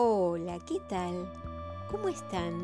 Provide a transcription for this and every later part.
Hola, ¿qué tal? ¿Cómo están?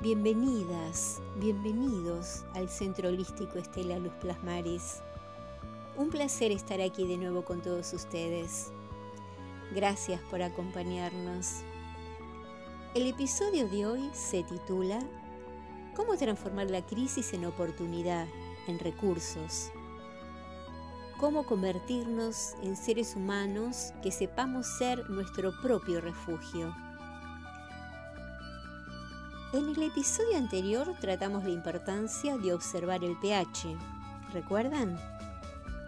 Bienvenidas, bienvenidos al Centro Holístico Estela Luz Plasmaris. Un placer estar aquí de nuevo con todos ustedes. Gracias por acompañarnos. El episodio de hoy se titula ¿Cómo transformar la crisis en oportunidad, en recursos? ¿Cómo convertirnos en seres humanos que sepamos ser nuestro propio refugio? En el episodio anterior tratamos la importancia de observar el pH. ¿Recuerdan?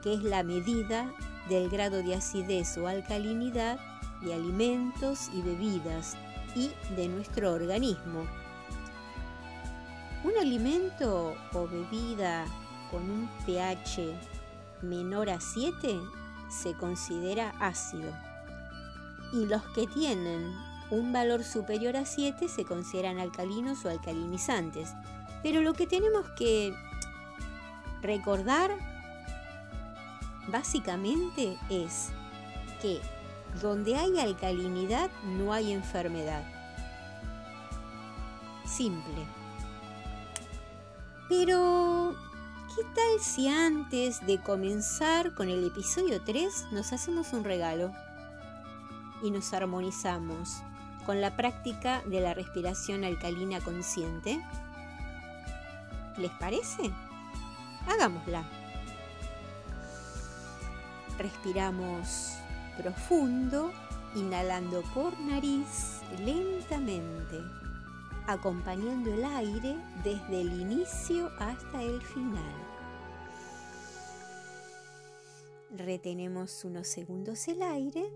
Que es la medida del grado de acidez o alcalinidad de alimentos y bebidas y de nuestro organismo. Un alimento o bebida con un pH menor a 7 se considera ácido y los que tienen un valor superior a 7 se consideran alcalinos o alcalinizantes. Pero lo que tenemos que recordar básicamente es que donde hay alcalinidad no hay enfermedad. Simple. Pero, ¿qué tal si antes de comenzar con el episodio 3 nos hacemos un regalo y nos armonizamos con la práctica de la respiración alcalina consciente? ¿Les parece? Hagámosla. Respiramos profundo, inhalando por nariz lentamente, acompañando el aire desde el inicio hasta el final. Retenemos unos segundos el aire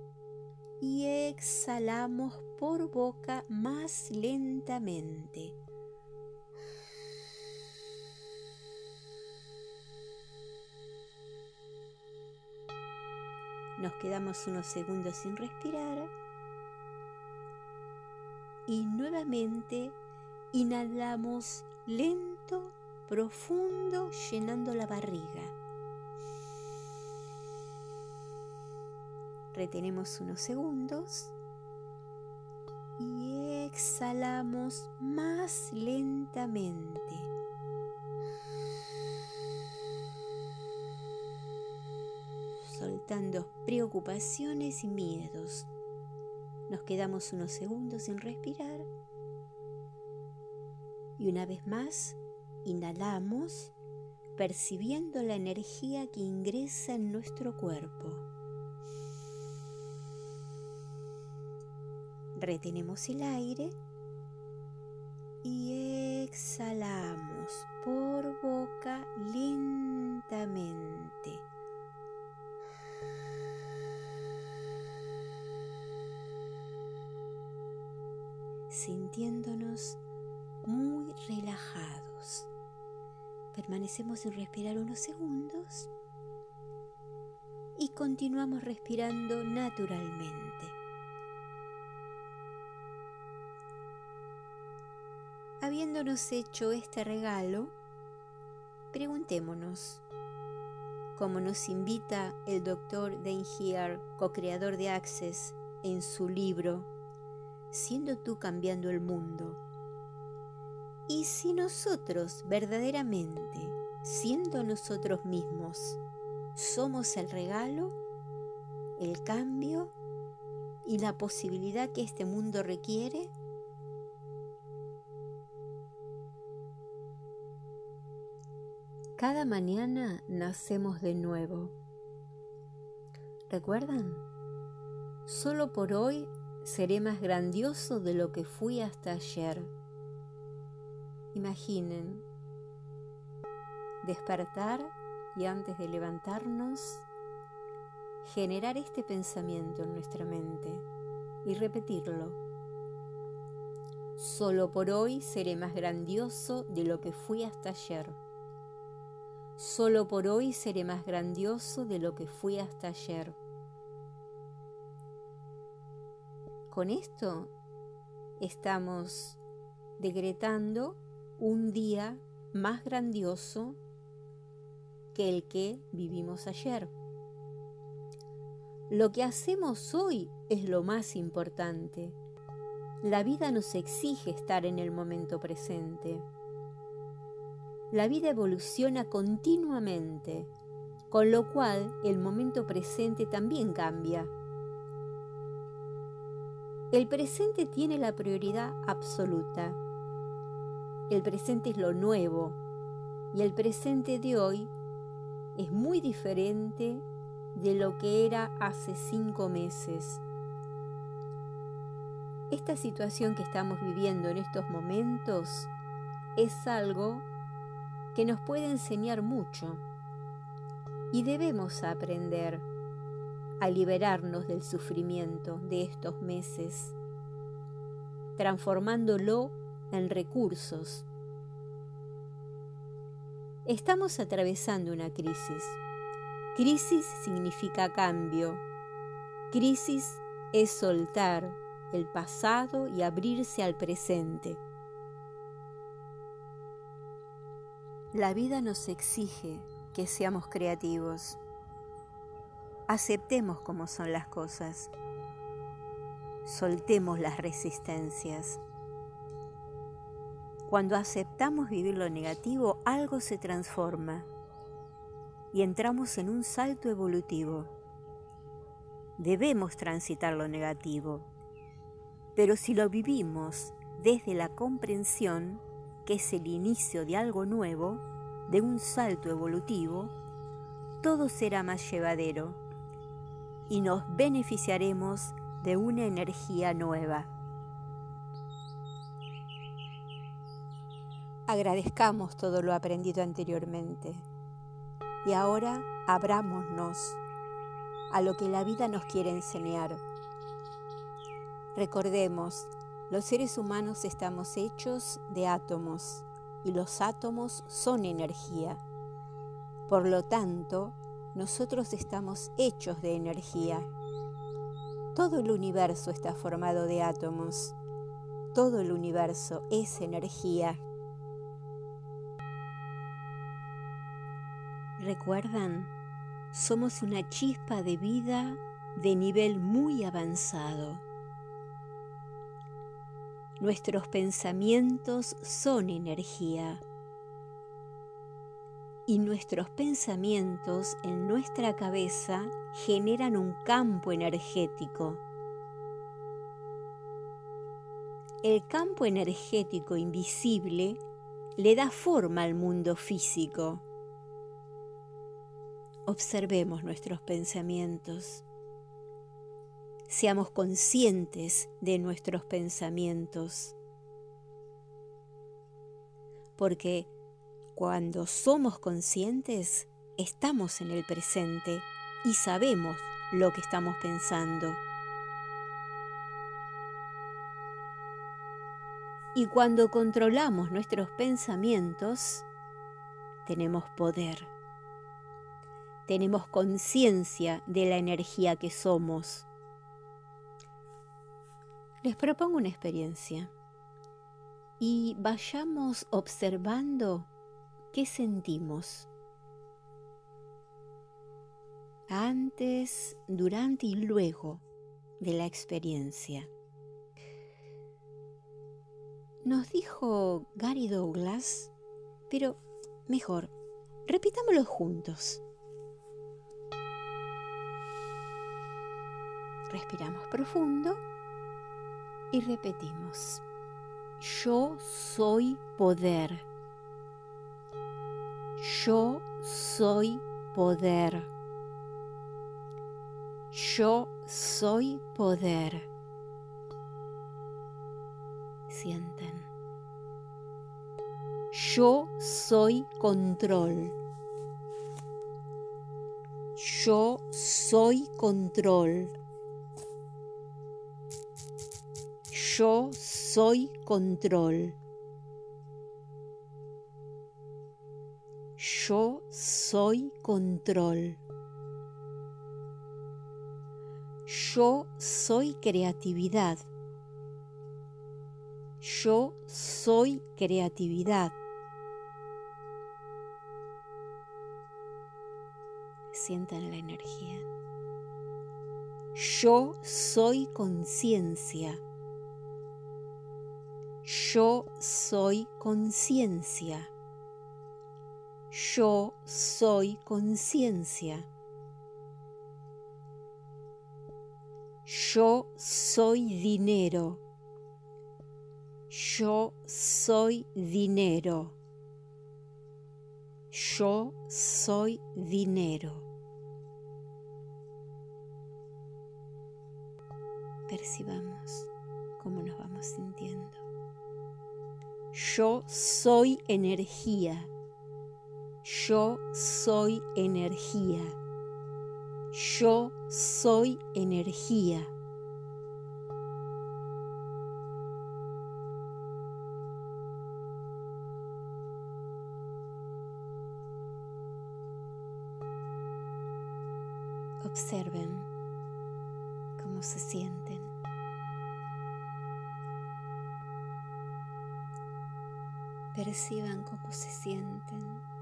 y exhalamos por boca más lentamente. Nos quedamos unos segundos sin respirar y nuevamente inhalamos lento, profundo, llenando la barriga. Retenemos unos segundos y exhalamos más lentamente. soltando preocupaciones y miedos. Nos quedamos unos segundos sin respirar y una vez más inhalamos percibiendo la energía que ingresa en nuestro cuerpo. Retenemos el aire y exhalamos sintiéndonos muy relajados. Permanecemos sin respirar unos segundos y continuamos respirando naturalmente. Habiéndonos hecho este regalo, preguntémonos, como nos invita el doctor Dane Heer, co-creador de Access, en su libro siendo tú cambiando el mundo. Y si nosotros verdaderamente, siendo nosotros mismos, somos el regalo, el cambio y la posibilidad que este mundo requiere, Cada mañana nacemos de nuevo. ¿Recuerdan? Solo por hoy Seré más grandioso de lo que fui hasta ayer. Imaginen despertar y antes de levantarnos, generar este pensamiento en nuestra mente y repetirlo. Solo por hoy seré más grandioso de lo que fui hasta ayer. Solo por hoy seré más grandioso de lo que fui hasta ayer. Con esto estamos decretando un día más grandioso que el que vivimos ayer. Lo que hacemos hoy es lo más importante. La vida nos exige estar en el momento presente. La vida evoluciona continuamente, con lo cual el momento presente también cambia. El presente tiene la prioridad absoluta. El presente es lo nuevo y el presente de hoy es muy diferente de lo que era hace cinco meses. Esta situación que estamos viviendo en estos momentos es algo que nos puede enseñar mucho y debemos aprender a liberarnos del sufrimiento de estos meses, transformándolo en recursos. Estamos atravesando una crisis. Crisis significa cambio. Crisis es soltar el pasado y abrirse al presente. La vida nos exige que seamos creativos Aceptemos como son las cosas. Soltemos las resistencias. Cuando aceptamos vivir lo negativo, algo se transforma y entramos en un salto evolutivo. Debemos transitar lo negativo, pero si lo vivimos desde la comprensión, que es el inicio de algo nuevo, de un salto evolutivo, todo será más llevadero y nos beneficiaremos de una energía nueva. Agradezcamos todo lo aprendido anteriormente y ahora abrámonos a lo que la vida nos quiere enseñar. Recordemos, los seres humanos estamos hechos de átomos y los átomos son energía. Por lo tanto, nosotros estamos hechos de energía. Todo el universo está formado de átomos. Todo el universo es energía. ¿Recuerdan? Somos una chispa de vida de nivel muy avanzado. Nuestros pensamientos son energía y nuestros pensamientos en nuestra cabeza generan un campo energético. El campo energético invisible le da forma al mundo físico. Observemos nuestros pensamientos. Seamos conscientes de nuestros pensamientos. Porque cuando somos conscientes, estamos en el presente y sabemos lo que estamos pensando. Y cuando controlamos nuestros pensamientos, tenemos poder. Tenemos conciencia de la energía que somos. Les propongo una experiencia y vayamos observando ¿Qué sentimos? Antes, durante y luego de la experiencia. Nos dijo Gary Douglas, pero mejor, repitámoslo juntos. Respiramos profundo y repetimos. Yo soy poder yo soy poder. Yo soy poder. Sienten. Yo soy control. Yo soy control. Yo soy control. Yo soy control. Yo soy creatividad. Yo soy creatividad. Sientan la energía. Yo soy conciencia. Yo soy conciencia. Yo soy conciencia. Yo soy dinero. Yo soy dinero. Yo soy dinero. Percibamos cómo nos vamos sintiendo. Yo soy energía. Yo soy energía. Yo soy energía. Observen cómo se sienten. Perciban cómo se sienten.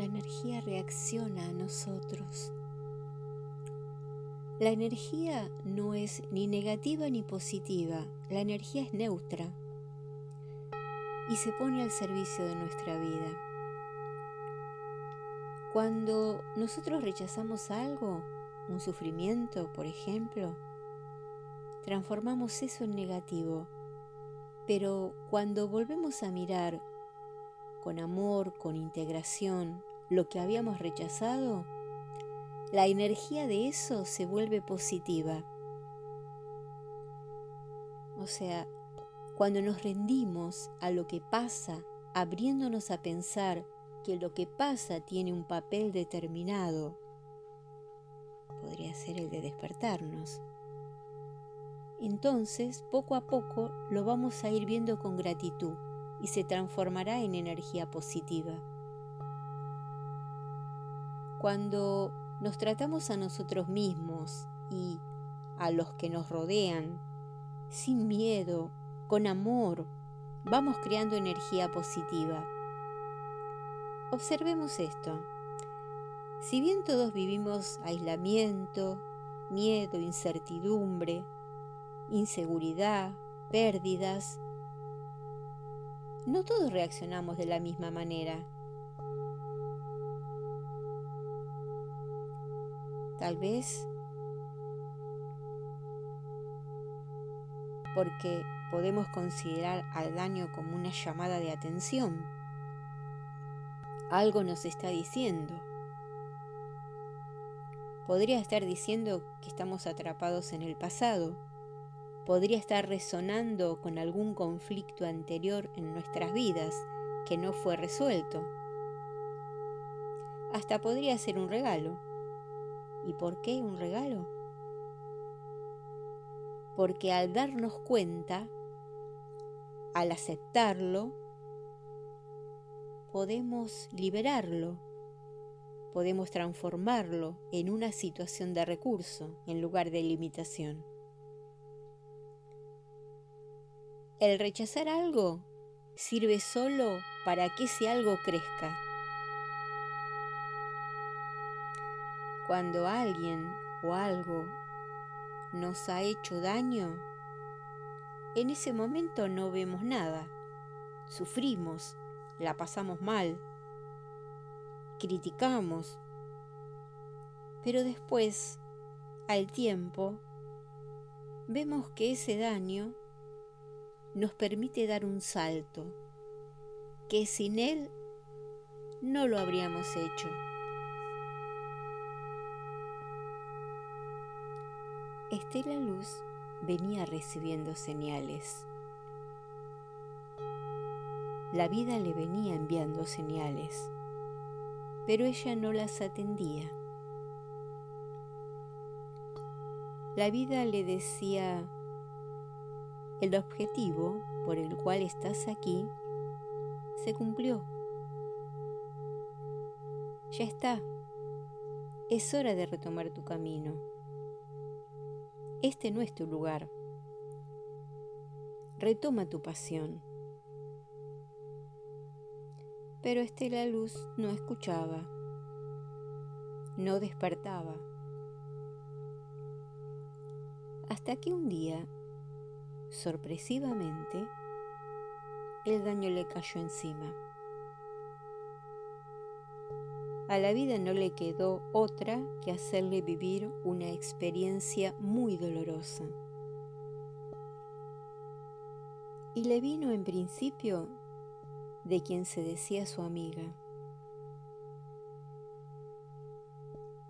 La energía reacciona a nosotros. La energía no es ni negativa ni positiva, la energía es neutra y se pone al servicio de nuestra vida. Cuando nosotros rechazamos algo, un sufrimiento, por ejemplo, transformamos eso en negativo. Pero cuando volvemos a mirar con amor, con integración, lo que habíamos rechazado, la energía de eso se vuelve positiva. O sea, cuando nos rendimos a lo que pasa, abriéndonos a pensar que lo que pasa tiene un papel determinado. Podría ser el de despertarnos. Entonces, poco a poco lo vamos a ir viendo con gratitud y se transformará en energía positiva. Cuando nos tratamos a nosotros mismos y a los que nos rodean, sin miedo, con amor, vamos creando energía positiva Observemos esto. Si bien todos vivimos aislamiento, miedo, incertidumbre, inseguridad, pérdidas, no todos reaccionamos de la misma manera. Tal vez porque podemos considerar al daño como una llamada de atención algo nos está diciendo. Podría estar diciendo que estamos atrapados en el pasado. Podría estar resonando con algún conflicto anterior en nuestras vidas que no fue resuelto. Hasta podría ser un regalo. ¿Y por qué un regalo? Porque al darnos cuenta, al aceptarlo, podemos liberarlo, podemos transformarlo en una situación de recurso en lugar de limitación. El rechazar algo sirve solo para que ese algo crezca. Cuando alguien o algo nos ha hecho daño, en ese momento no vemos nada, sufrimos, la pasamos mal, criticamos, pero después, al tiempo, vemos que ese daño nos permite dar un salto, que sin él no lo habríamos hecho. Estela Luz venía recibiendo señales. La vida le venía enviando señales, pero ella no las atendía. La vida le decía, el objetivo por el cual estás aquí se cumplió. Ya está. Es hora de retomar tu camino. Este no es tu lugar. Retoma tu pasión pero Estela Luz no escuchaba. no despertaba. Hasta que un día, sorpresivamente, el daño le cayó encima. A la vida no le quedó otra que hacerle vivir una experiencia muy dolorosa. Y le vino en principio de quien se decía su amiga.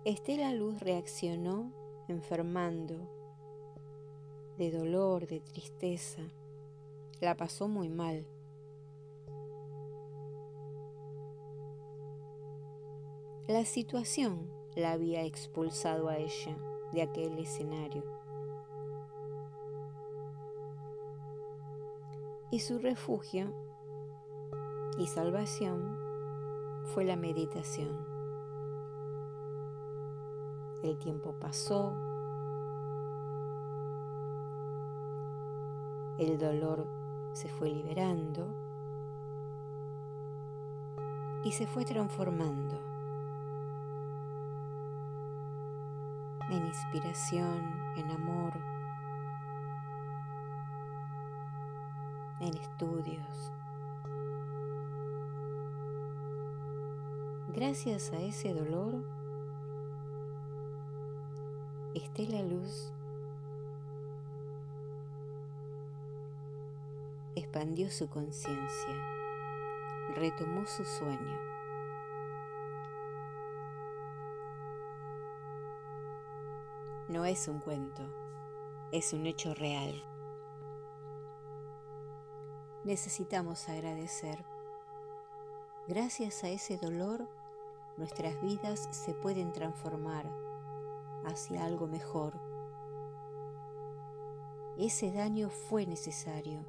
Estela Luz reaccionó enfermando, de dolor, de tristeza. La pasó muy mal. La situación la había expulsado a ella de aquel escenario. Y su refugio y salvación fue la meditación. El tiempo pasó, el dolor se fue liberando y se fue transformando inspiración, en amor, en estudios. Gracias a ese dolor, Estela Luz expandió su conciencia, retomó su sueño. No es un cuento, es un hecho real. Necesitamos agradecer. Gracias a ese dolor, nuestras vidas se pueden transformar hacia algo mejor. Ese daño fue necesario.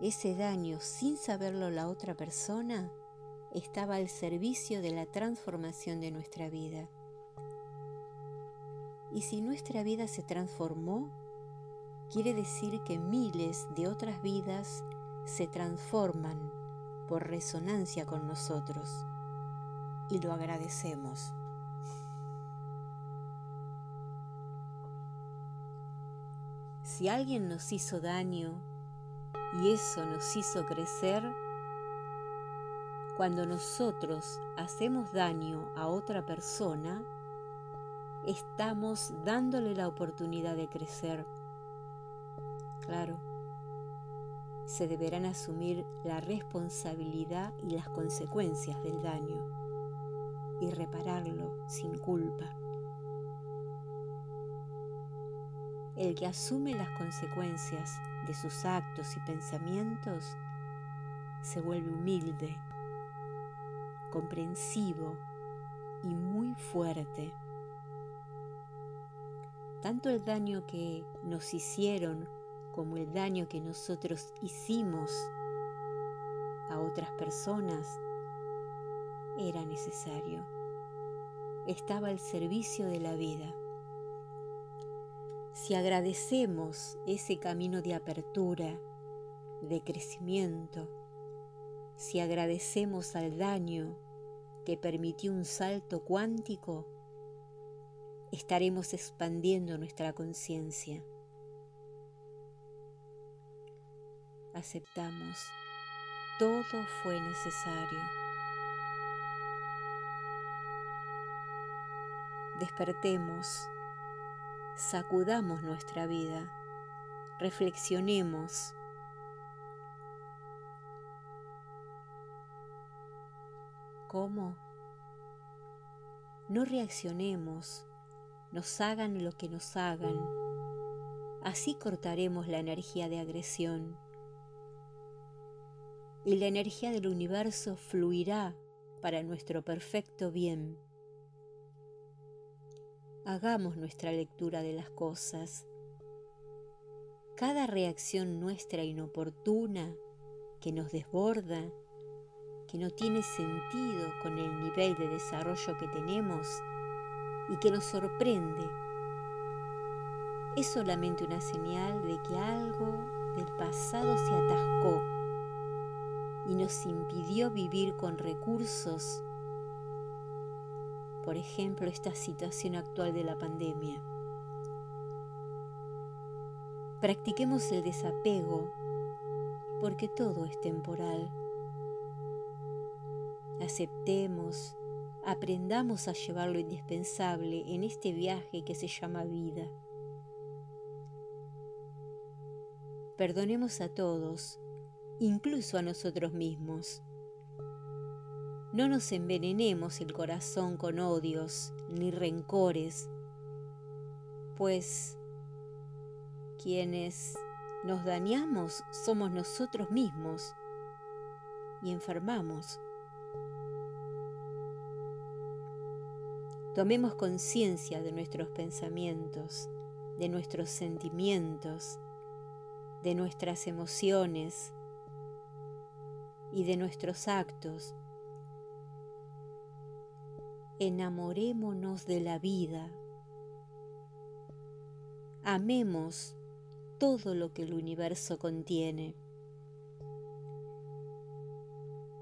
Ese daño, sin saberlo la otra persona, estaba al servicio de la transformación de nuestra vida. Y si nuestra vida se transformó, quiere decir que miles de otras vidas se transforman por resonancia con nosotros y lo agradecemos. Si alguien nos hizo daño y eso nos hizo crecer, cuando nosotros hacemos daño a otra persona, estamos dándole la oportunidad de crecer. Claro se deberán asumir la responsabilidad y las consecuencias del daño y repararlo sin culpa. El que asume las consecuencias de sus actos y pensamientos se vuelve humilde, comprensivo y muy fuerte. Tanto el daño que nos hicieron como el daño que nosotros hicimos a otras personas era necesario. Estaba al servicio de la vida. Si agradecemos ese camino de apertura, de crecimiento, si agradecemos al daño que permitió un salto cuántico, estaremos expandiendo nuestra conciencia. aceptamos, todo fue necesario. Despertemos, sacudamos nuestra vida, reflexionemos. ¿Cómo? No reaccionemos, nos hagan lo que nos hagan. Así cortaremos la energía de agresión y la energía del universo fluirá para nuestro perfecto bien. Hagamos nuestra lectura de las cosas. Cada reacción nuestra inoportuna, que nos desborda, que no tiene sentido con el nivel de desarrollo que tenemos y que nos sorprende, es solamente una señal de que algo del pasado se atascó y nos impidió vivir con recursos por ejemplo, esta situación actual de la pandemia. Practiquemos el desapego porque todo es temporal. Aceptemos, aprendamos a llevar lo indispensable en este viaje que se llama vida. Perdonemos a todos, incluso a nosotros mismos. No nos envenenemos el corazón con odios ni rencores, pues quienes nos dañamos somos nosotros mismos y enfermamos. Tomemos conciencia de nuestros pensamientos, de nuestros sentimientos, de nuestras emociones y de nuestros actos. Enamorémonos de la vida. Amemos todo lo que el universo contiene.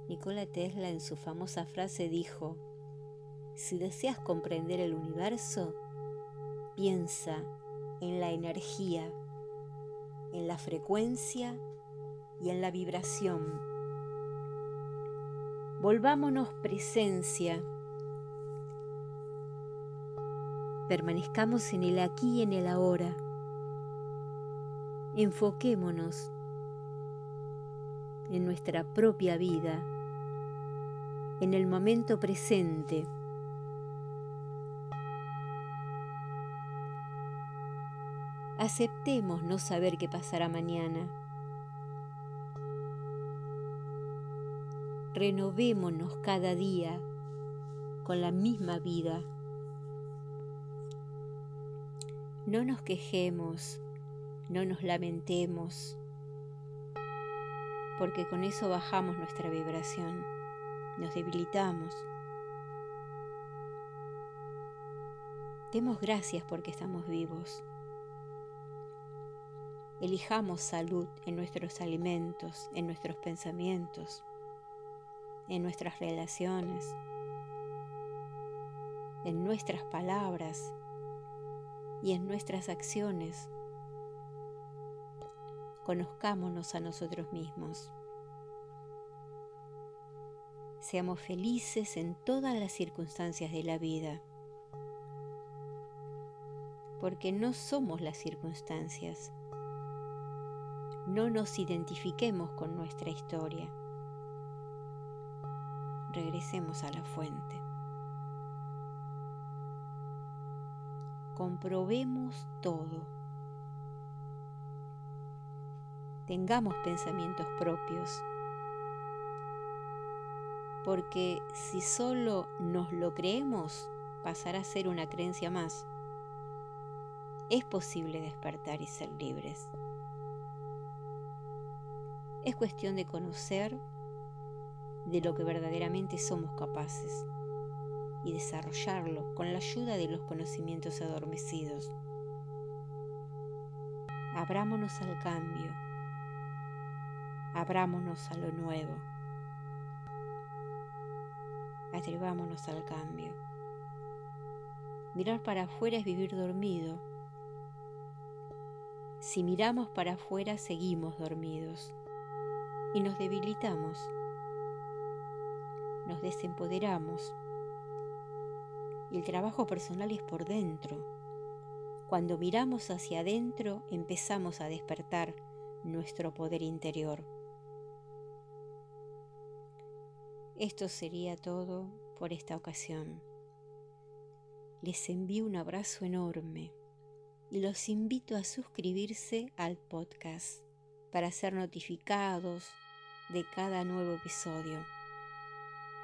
Nikola Tesla en su famosa frase dijo, si deseas comprender el universo, piensa en la energía, en la frecuencia y en la vibración. Volvámonos presencia. Permanezcamos en el aquí y en el ahora enfoquémonos en nuestra propia vida, en el momento presente. Aceptemos no saber qué pasará mañana. Renovémonos cada día con la misma vida. No nos quejemos no nos lamentemos, porque con eso bajamos nuestra vibración, nos debilitamos. Demos gracias porque estamos vivos. Elijamos salud en nuestros alimentos, en nuestros pensamientos, en nuestras relaciones, en nuestras palabras y en nuestras acciones conozcámonos a nosotros mismos. Seamos felices en todas las circunstancias de la vida, porque no somos las circunstancias. No nos identifiquemos con nuestra historia. Regresemos a la fuente. Comprobemos todo tengamos pensamientos propios. Porque si solo nos lo creemos, pasará a ser una creencia más. Es posible despertar y ser libres. Es cuestión de conocer de lo que verdaderamente somos capaces y desarrollarlo con la ayuda de los conocimientos adormecidos. Abrámonos al cambio Abrámonos a lo nuevo. Atrevámonos al cambio. Mirar para afuera es vivir dormido. Si miramos para afuera seguimos dormidos y nos debilitamos, nos desempoderamos. Y el trabajo personal es por dentro. Cuando miramos hacia adentro empezamos a despertar nuestro poder interior. Esto sería todo por esta ocasión. Les envío un abrazo enorme y los invito a suscribirse al podcast para ser notificados de cada nuevo episodio.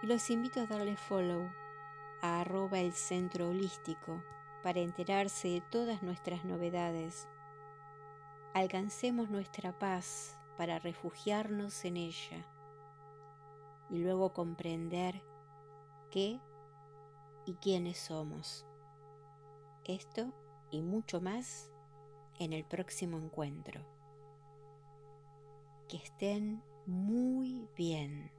Y los invito a darle follow a arroba el centro holístico para enterarse de todas nuestras novedades. Alcancemos nuestra paz para refugiarnos en ella y luego comprender qué y quiénes somos. Esto y mucho más en el próximo encuentro. Que estén muy bien.